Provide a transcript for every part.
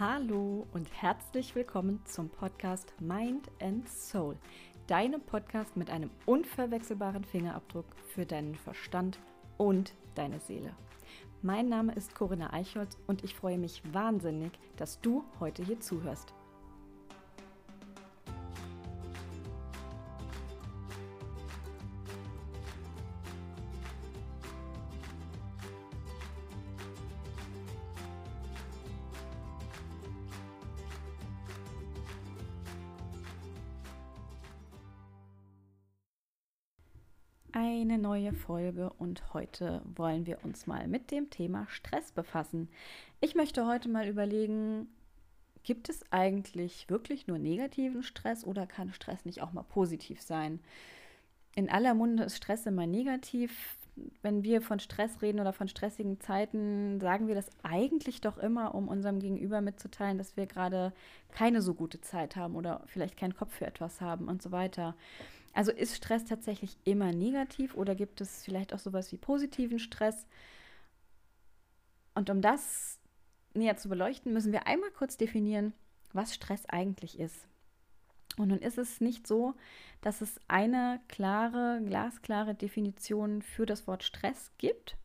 Hallo und herzlich willkommen zum Podcast Mind and Soul, deinem Podcast mit einem unverwechselbaren Fingerabdruck für deinen Verstand und deine Seele. Mein Name ist Corinna Eichholz und ich freue mich wahnsinnig, dass du heute hier zuhörst. Eine neue Folge und heute wollen wir uns mal mit dem Thema Stress befassen. Ich möchte heute mal überlegen, gibt es eigentlich wirklich nur negativen Stress oder kann Stress nicht auch mal positiv sein? In aller Munde ist Stress immer negativ. Wenn wir von Stress reden oder von stressigen Zeiten, sagen wir das eigentlich doch immer, um unserem Gegenüber mitzuteilen, dass wir gerade keine so gute Zeit haben oder vielleicht keinen Kopf für etwas haben und so weiter. Also ist Stress tatsächlich immer negativ oder gibt es vielleicht auch sowas wie positiven Stress? Und um das näher zu beleuchten, müssen wir einmal kurz definieren, was Stress eigentlich ist. Und nun ist es nicht so, dass es eine klare, glasklare Definition für das Wort Stress gibt.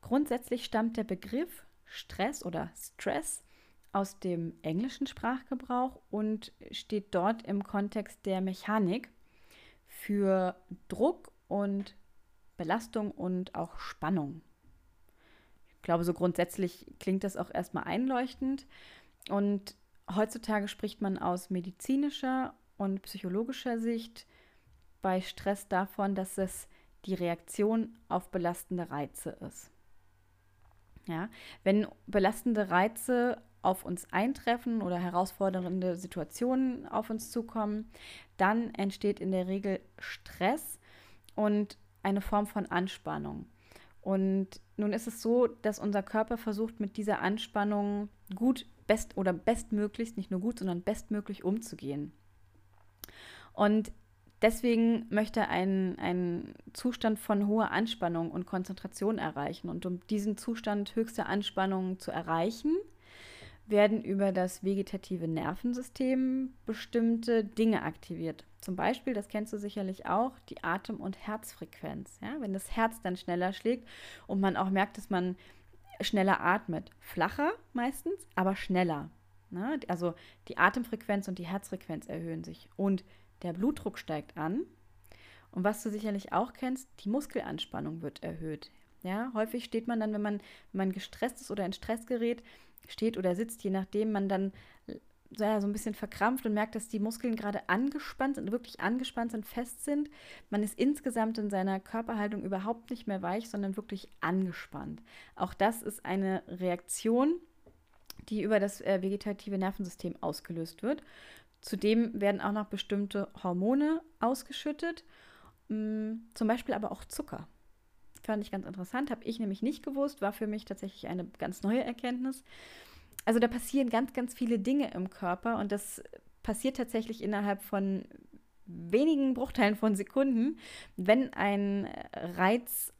Grundsätzlich stammt der Begriff Stress oder Stress aus dem englischen Sprachgebrauch und steht dort im Kontext der Mechanik für Druck und Belastung und auch Spannung. Ich glaube, so grundsätzlich klingt das auch erstmal einleuchtend. Und heutzutage spricht man aus medizinischer und psychologischer Sicht bei Stress davon, dass es die Reaktion auf belastende Reize ist. Ja, wenn belastende Reize auf uns eintreffen oder herausfordernde Situationen auf uns zukommen, dann entsteht in der Regel Stress und eine Form von Anspannung. Und nun ist es so, dass unser Körper versucht, mit dieser Anspannung gut, best oder bestmöglichst, nicht nur gut, sondern bestmöglich umzugehen. Und deswegen möchte einen, einen Zustand von hoher Anspannung und Konzentration erreichen. Und um diesen Zustand höchster Anspannung zu erreichen, werden über das vegetative Nervensystem bestimmte Dinge aktiviert. Zum Beispiel, das kennst du sicherlich auch, die Atem- und Herzfrequenz. Ja? Wenn das Herz dann schneller schlägt und man auch merkt, dass man schneller atmet. Flacher meistens, aber schneller. Ne? Also die Atemfrequenz und die Herzfrequenz erhöhen sich und der Blutdruck steigt an. Und was du sicherlich auch kennst, die Muskelanspannung wird erhöht. Ja, häufig steht man dann, wenn man, wenn man gestresst ist oder in Stress gerät, steht oder sitzt, je nachdem, man dann so ein bisschen verkrampft und merkt, dass die Muskeln gerade angespannt sind, wirklich angespannt sind, fest sind. Man ist insgesamt in seiner Körperhaltung überhaupt nicht mehr weich, sondern wirklich angespannt. Auch das ist eine Reaktion, die über das äh, vegetative Nervensystem ausgelöst wird. Zudem werden auch noch bestimmte Hormone ausgeschüttet, mm, zum Beispiel aber auch Zucker. Fand ich ganz interessant, habe ich nämlich nicht gewusst, war für mich tatsächlich eine ganz neue Erkenntnis. Also da passieren ganz, ganz viele Dinge im Körper und das passiert tatsächlich innerhalb von wenigen Bruchteilen von Sekunden, wenn ein Reiz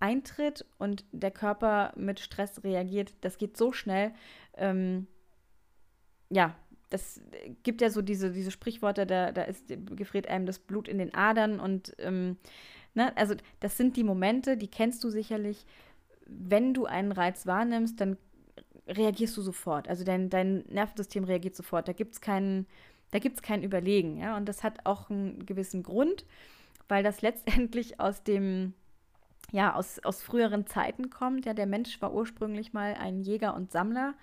eintritt und der Körper mit Stress reagiert. Das geht so schnell. Ähm, ja, das gibt ja so diese, diese Sprichworte, da, da ist gefriert einem das Blut in den Adern und ähm, Ne? Also das sind die Momente, die kennst du sicherlich. Wenn du einen Reiz wahrnimmst, dann reagierst du sofort. Also dein, dein Nervensystem reagiert sofort. Da gibt es keinen, da gibt's kein Überlegen. Ja? Und das hat auch einen gewissen Grund, weil das letztendlich aus dem, ja, aus, aus früheren Zeiten kommt. Ja, der Mensch war ursprünglich mal ein Jäger und Sammler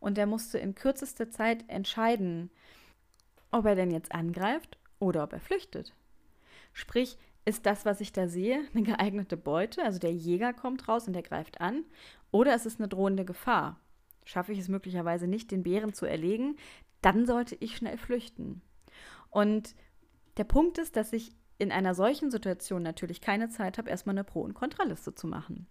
und der musste in kürzester Zeit entscheiden, ob er denn jetzt angreift oder ob er flüchtet. Sprich, ist das, was ich da sehe, eine geeignete Beute? Also der Jäger kommt raus und der greift an. Oder ist es eine drohende Gefahr? Schaffe ich es möglicherweise nicht, den Bären zu erlegen, dann sollte ich schnell flüchten. Und der Punkt ist, dass ich in einer solchen Situation natürlich keine Zeit habe, erstmal eine Pro- und Kontraliste zu machen,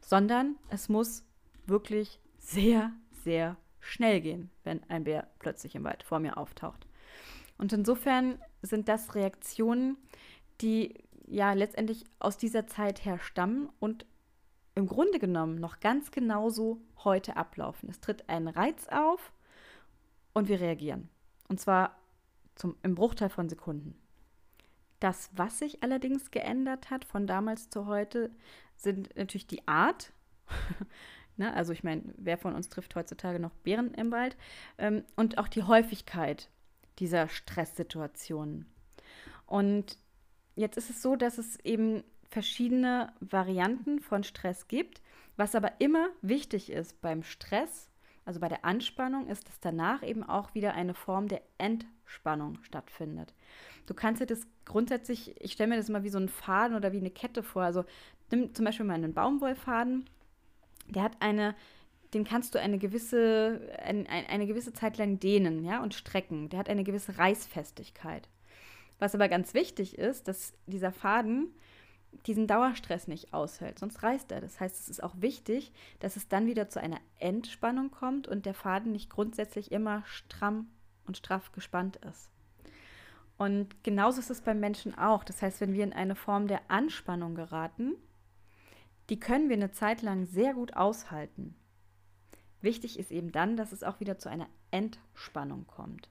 sondern es muss wirklich sehr, sehr schnell gehen, wenn ein Bär plötzlich im Wald vor mir auftaucht. Und insofern sind das Reaktionen, die ja letztendlich aus dieser Zeit her stammen und im Grunde genommen noch ganz genauso heute ablaufen. Es tritt ein Reiz auf und wir reagieren. Und zwar zum, im Bruchteil von Sekunden. Das, was sich allerdings geändert hat von damals zu heute, sind natürlich die Art. ne? Also ich meine, wer von uns trifft heutzutage noch Bären im Wald? Ähm, und auch die Häufigkeit dieser Stresssituationen. Und jetzt ist es so, dass es eben verschiedene Varianten von Stress gibt. Was aber immer wichtig ist beim Stress, also bei der Anspannung, ist, dass danach eben auch wieder eine Form der Entspannung stattfindet. Du kannst dir das grundsätzlich, ich stelle mir das immer wie so einen Faden oder wie eine Kette vor. Also nimm zum Beispiel mal einen Baumwollfaden, der hat eine, den kannst du eine gewisse, ein, eine gewisse Zeit lang dehnen ja, und strecken. Der hat eine gewisse Reißfestigkeit. Was aber ganz wichtig ist, dass dieser Faden diesen Dauerstress nicht aushält, sonst reißt er. Das heißt, es ist auch wichtig, dass es dann wieder zu einer Entspannung kommt und der Faden nicht grundsätzlich immer stramm und straff gespannt ist. Und genauso ist es beim Menschen auch. Das heißt, wenn wir in eine Form der Anspannung geraten, die können wir eine Zeit lang sehr gut aushalten. Wichtig ist eben dann, dass es auch wieder zu einer Entspannung kommt.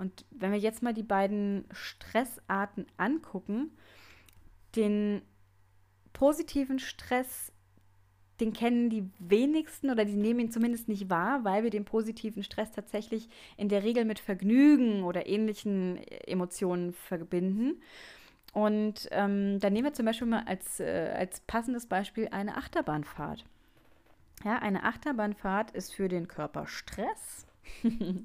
Und wenn wir jetzt mal die beiden Stressarten angucken, den positiven Stress, den kennen die wenigsten oder die nehmen ihn zumindest nicht wahr, weil wir den positiven Stress tatsächlich in der Regel mit Vergnügen oder ähnlichen Emotionen verbinden. Und ähm, dann nehmen wir zum Beispiel mal als, äh, als passendes Beispiel eine Achterbahnfahrt. Ja, eine Achterbahnfahrt ist für den Körper Stress.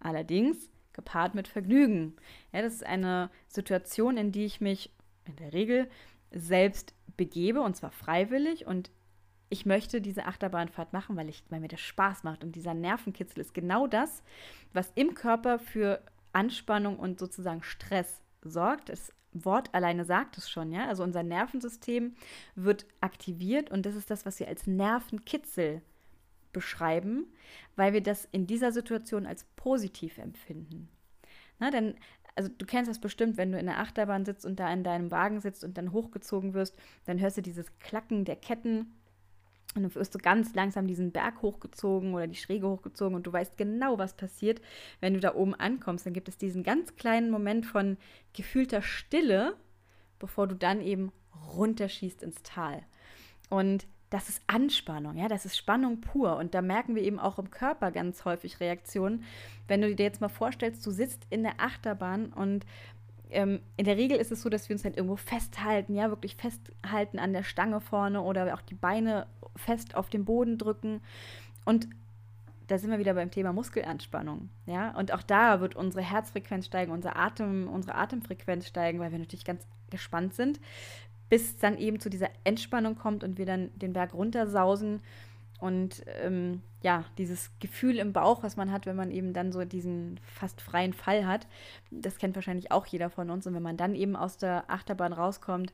Allerdings gepaart mit Vergnügen. Ja, das ist eine Situation, in die ich mich in der Regel selbst begebe und zwar freiwillig und ich möchte diese Achterbahnfahrt machen, weil, ich, weil mir das Spaß macht und dieser Nervenkitzel ist genau das, was im Körper für Anspannung und sozusagen Stress sorgt. Das Wort alleine sagt es schon, ja. Also unser Nervensystem wird aktiviert und das ist das, was wir als Nervenkitzel beschreiben, weil wir das in dieser Situation als positiv empfinden. Na, denn, also du kennst das bestimmt, wenn du in der Achterbahn sitzt und da in deinem Wagen sitzt und dann hochgezogen wirst, dann hörst du dieses Klacken der Ketten und dann wirst du ganz langsam diesen Berg hochgezogen oder die Schräge hochgezogen und du weißt genau, was passiert, wenn du da oben ankommst. Dann gibt es diesen ganz kleinen Moment von gefühlter Stille, bevor du dann eben runterschießt ins Tal. Und das ist Anspannung, ja, das ist Spannung pur. Und da merken wir eben auch im Körper ganz häufig Reaktionen. Wenn du dir jetzt mal vorstellst, du sitzt in der Achterbahn und ähm, in der Regel ist es so, dass wir uns halt irgendwo festhalten, ja, wirklich festhalten an der Stange vorne oder auch die Beine fest auf den Boden drücken. Und da sind wir wieder beim Thema Muskelanspannung, ja. Und auch da wird unsere Herzfrequenz steigen, unser Atem, unsere Atemfrequenz steigen, weil wir natürlich ganz gespannt sind bis es dann eben zu dieser Entspannung kommt und wir dann den Berg runtersausen. Und ähm, ja, dieses Gefühl im Bauch, was man hat, wenn man eben dann so diesen fast freien Fall hat, das kennt wahrscheinlich auch jeder von uns. Und wenn man dann eben aus der Achterbahn rauskommt,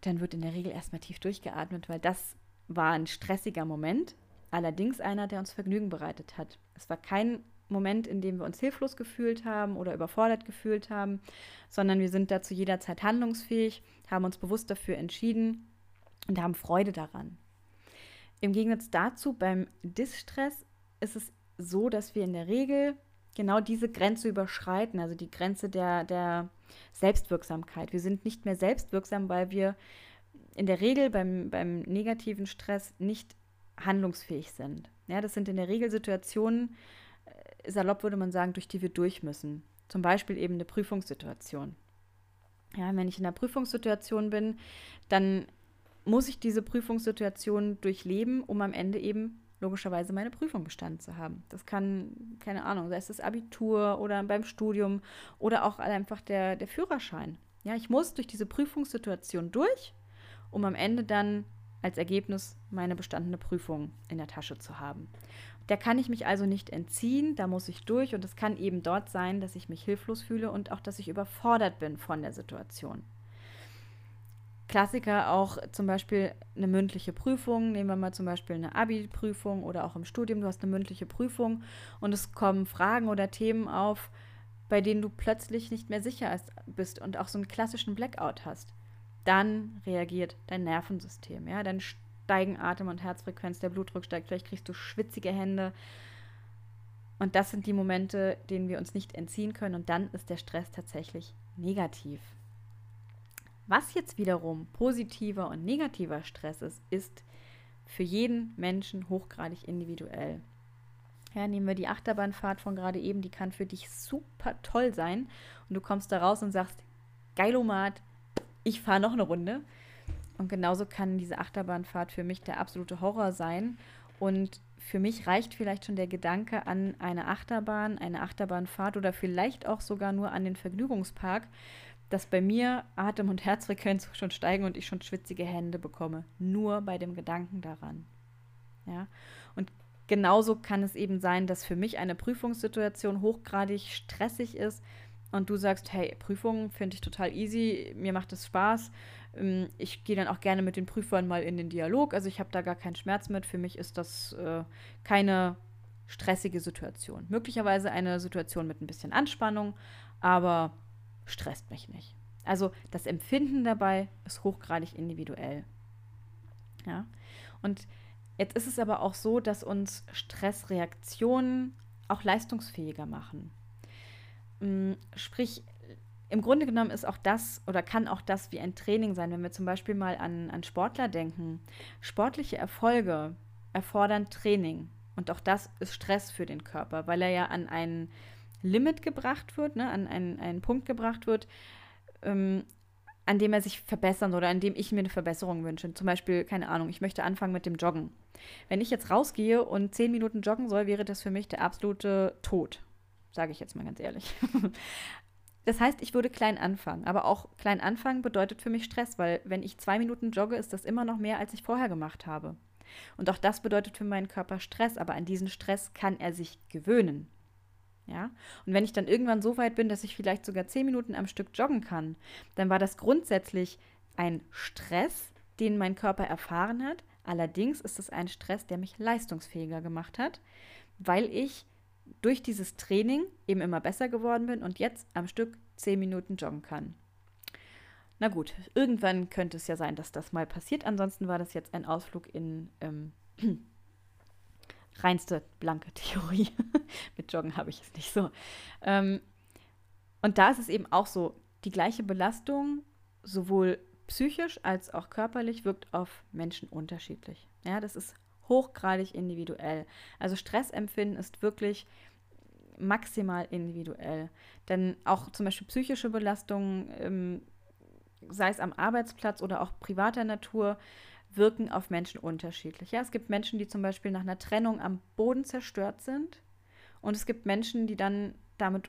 dann wird in der Regel erstmal tief durchgeatmet, weil das war ein stressiger Moment, allerdings einer, der uns Vergnügen bereitet hat. Es war kein Moment, in dem wir uns hilflos gefühlt haben oder überfordert gefühlt haben, sondern wir sind dazu jederzeit handlungsfähig, haben uns bewusst dafür entschieden und haben Freude daran. Im Gegensatz dazu beim Distress ist es so, dass wir in der Regel genau diese Grenze überschreiten, also die Grenze der, der Selbstwirksamkeit. Wir sind nicht mehr selbstwirksam, weil wir in der Regel beim, beim negativen Stress nicht handlungsfähig sind. Ja, das sind in der Regel Situationen, salopp würde man sagen, durch die wir durch müssen. Zum Beispiel eben eine Prüfungssituation. Ja, wenn ich in einer Prüfungssituation bin, dann muss ich diese Prüfungssituation durchleben, um am Ende eben logischerweise meine Prüfung bestanden zu haben. Das kann, keine Ahnung, sei es das Abitur oder beim Studium oder auch einfach der, der Führerschein. Ja, ich muss durch diese Prüfungssituation durch, um am Ende dann als Ergebnis meine bestandene Prüfung in der Tasche zu haben. Der kann ich mich also nicht entziehen, da muss ich durch und es kann eben dort sein, dass ich mich hilflos fühle und auch, dass ich überfordert bin von der Situation. Klassiker auch zum Beispiel eine mündliche Prüfung. Nehmen wir mal zum Beispiel eine Abi-Prüfung oder auch im Studium. Du hast eine mündliche Prüfung und es kommen Fragen oder Themen auf, bei denen du plötzlich nicht mehr sicher bist und auch so einen klassischen Blackout hast. dann reagiert dein Nervensystem. Ja? Dann steigen Atem- und Herzfrequenz, der Blutdruck steigt, vielleicht kriegst du schwitzige Hände. Und das sind die Momente, denen wir uns nicht entziehen können. Und dann ist der Stress tatsächlich negativ. Was jetzt wiederum positiver und negativer Stress ist, ist für jeden Menschen hochgradig individuell. Ja, nehmen wir die Achterbahnfahrt von gerade eben, die kann für dich super toll sein. Und du kommst da raus und sagst, geilomat, ich fahre noch eine Runde. Und genauso kann diese Achterbahnfahrt für mich der absolute Horror sein. Und für mich reicht vielleicht schon der Gedanke an eine Achterbahn, eine Achterbahnfahrt oder vielleicht auch sogar nur an den Vergnügungspark, dass bei mir Atem- und Herzfrequenz schon steigen und ich schon schwitzige Hände bekomme. Nur bei dem Gedanken daran. Ja. Und genauso kann es eben sein, dass für mich eine Prüfungssituation hochgradig stressig ist und du sagst, hey, Prüfungen finde ich total easy, mir macht es Spaß. Ähm, ich gehe dann auch gerne mit den Prüfern mal in den Dialog. Also ich habe da gar keinen Schmerz mit. Für mich ist das äh, keine stressige Situation. Möglicherweise eine Situation mit ein bisschen Anspannung, aber stresst mich nicht. Also das Empfinden dabei ist hochgradig individuell. Ja. Und jetzt ist es aber auch so, dass uns Stressreaktionen auch leistungsfähiger machen. Mm, sprich, im Grunde genommen ist auch das oder kann auch das wie ein Training sein, wenn wir zum Beispiel mal an, an Sportler denken. Sportliche Erfolge erfordern Training. Und auch das ist Stress für den Körper, weil er ja an ein Limit gebracht wird, ne, an einen, einen Punkt gebracht wird, ähm, an dem er sich verbessern oder an dem ich mir eine Verbesserung wünsche. Zum Beispiel, keine Ahnung, ich möchte anfangen mit dem Joggen. Wenn ich jetzt rausgehe und zehn Minuten joggen soll, wäre das für mich der absolute Tod sage ich jetzt mal ganz ehrlich. Das heißt, ich würde klein anfangen. Aber auch klein anfangen bedeutet für mich Stress, weil wenn ich zwei Minuten jogge, ist das immer noch mehr, als ich vorher gemacht habe. Und auch das bedeutet für meinen Körper Stress, aber an diesen Stress kann er sich gewöhnen. Ja? Und wenn ich dann irgendwann so weit bin, dass ich vielleicht sogar zehn Minuten am Stück joggen kann, dann war das grundsätzlich ein Stress, den mein Körper erfahren hat. Allerdings ist es ein Stress, der mich leistungsfähiger gemacht hat, weil ich durch dieses Training eben immer besser geworden bin und jetzt am Stück zehn Minuten joggen kann. Na gut, irgendwann könnte es ja sein, dass das mal passiert. Ansonsten war das jetzt ein Ausflug in ähm, reinste blanke Theorie. Mit Joggen habe ich es nicht so. Ähm, und da ist es eben auch so, die gleiche Belastung, sowohl psychisch als auch körperlich, wirkt auf Menschen unterschiedlich. Ja, das ist hochgradig individuell. Also Stressempfinden ist wirklich maximal individuell. Denn auch zum Beispiel psychische Belastungen, ähm, sei es am Arbeitsplatz oder auch privater Natur, wirken auf Menschen unterschiedlich. Ja, es gibt Menschen, die zum Beispiel nach einer Trennung am Boden zerstört sind. Und es gibt Menschen, die dann damit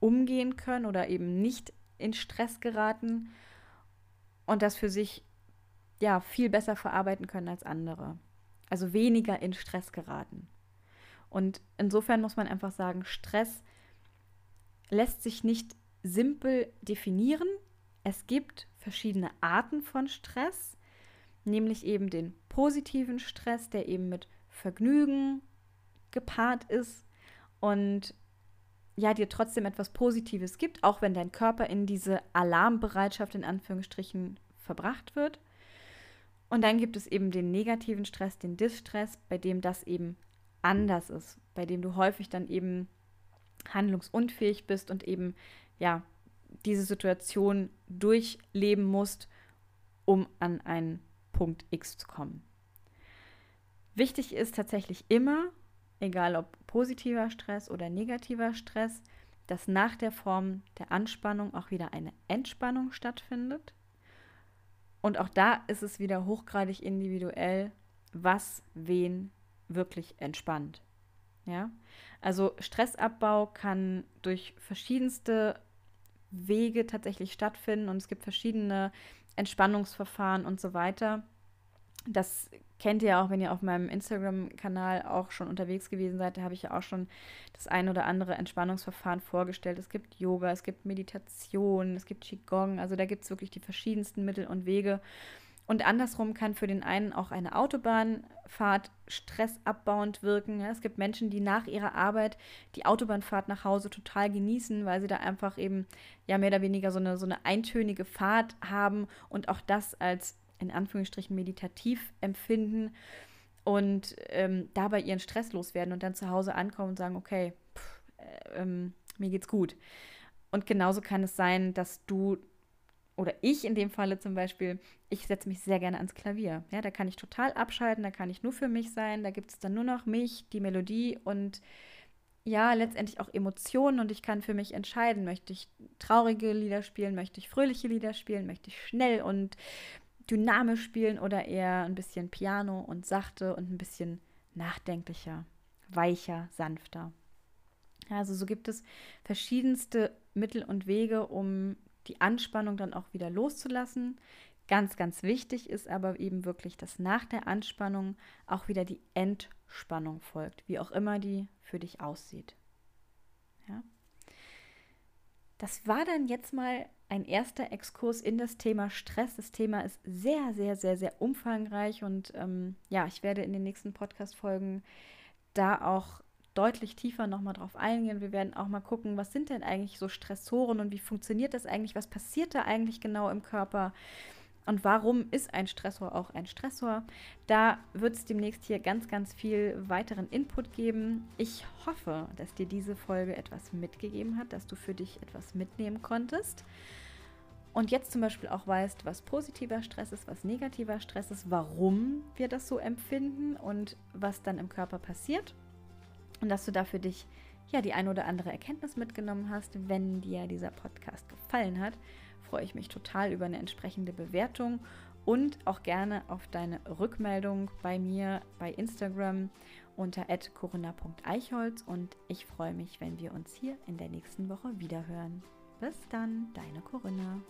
umgehen können oder eben nicht in Stress geraten und das für sich ja viel besser verarbeiten können als andere also weniger in Stress geraten. Und insofern muss man einfach sagen, Stress lässt sich nicht simpel definieren. Es gibt verschiedene Arten von Stress, nämlich eben den positiven Stress, der eben mit Vergnügen gepaart ist und ja, dir trotzdem etwas Positives gibt, auch wenn dein Körper in diese Alarmbereitschaft in Anführungsstrichen verbracht wird. Und dann gibt es eben den negativen Stress, den Distress, bei dem das eben anders ist, bei dem du häufig dann eben handlungsunfähig bist und eben ja diese Situation durchleben musst, um an einen Punkt X zu kommen. Wichtig ist tatsächlich immer, egal ob positiver Stress oder negativer Stress, dass nach der Form der Anspannung auch wieder eine Entspannung stattfindet. Und auch da ist es wieder hochgradig individuell, was wen wirklich entspannt. Ja? Also Stressabbau kann durch verschiedenste Wege tatsächlich stattfinden und es gibt verschiedene Entspannungsverfahren und so weiter. Das kennt ihr auch, wenn ihr auf meinem Instagram-Kanal auch schon unterwegs gewesen seid. Da habe ich ja auch schon das ein oder andere Entspannungsverfahren vorgestellt. Es gibt Yoga, es gibt Meditation, es gibt Qigong. Also da gibt es wirklich die verschiedensten Mittel und Wege. Und andersrum kann für den einen auch eine Autobahnfahrt stressabbauend wirken. Es gibt Menschen, die nach ihrer Arbeit die Autobahnfahrt nach Hause total genießen, weil sie da einfach eben ja mehr oder weniger so eine, so eine eintönige Fahrt haben und auch das als in Anführungsstrichen meditativ empfinden und ähm, dabei ihren Stress loswerden und dann zu Hause ankommen und sagen, okay, pff, äh, ähm, mir geht's gut. Und genauso kann es sein, dass du oder ich in dem Falle zum Beispiel, ich setze mich sehr gerne ans Klavier. Ja, da kann ich total abschalten, da kann ich nur für mich sein, da gibt es dann nur noch mich, die Melodie und ja, letztendlich auch Emotionen und ich kann für mich entscheiden, möchte ich traurige Lieder spielen, möchte ich fröhliche Lieder spielen, möchte ich schnell und dynamisch spielen oder eher ein bisschen Piano und sachte und ein bisschen nachdenklicher, weicher, sanfter. Also so gibt es verschiedenste Mittel und Wege, um die Anspannung dann auch wieder loszulassen. Ganz, ganz wichtig ist aber eben wirklich, dass nach der Anspannung auch wieder die Entspannung folgt, wie auch immer die für dich aussieht. Ja? Das war dann jetzt mal ein erster Exkurs in das Thema Stress. Das Thema ist sehr, sehr, sehr, sehr umfangreich und ähm, ja, ich werde in den nächsten Podcast-Folgen da auch deutlich tiefer nochmal drauf eingehen. Wir werden auch mal gucken, was sind denn eigentlich so Stressoren und wie funktioniert das eigentlich? Was passiert da eigentlich genau im Körper? Und warum ist ein Stressor auch ein Stressor? Da wird es demnächst hier ganz, ganz viel weiteren Input geben. Ich hoffe, dass dir diese Folge etwas mitgegeben hat, dass du für dich etwas mitnehmen konntest. Und jetzt zum Beispiel auch weißt, was positiver Stress ist, was negativer Stress ist, warum wir das so empfinden und was dann im Körper passiert und dass du da für dich ja die ein oder andere Erkenntnis mitgenommen hast. Wenn dir dieser Podcast gefallen hat, freue ich mich total über eine entsprechende Bewertung und auch gerne auf deine Rückmeldung bei mir bei Instagram unter corinna.eichholz und ich freue mich, wenn wir uns hier in der nächsten Woche wiederhören. Bis dann, deine Corinna.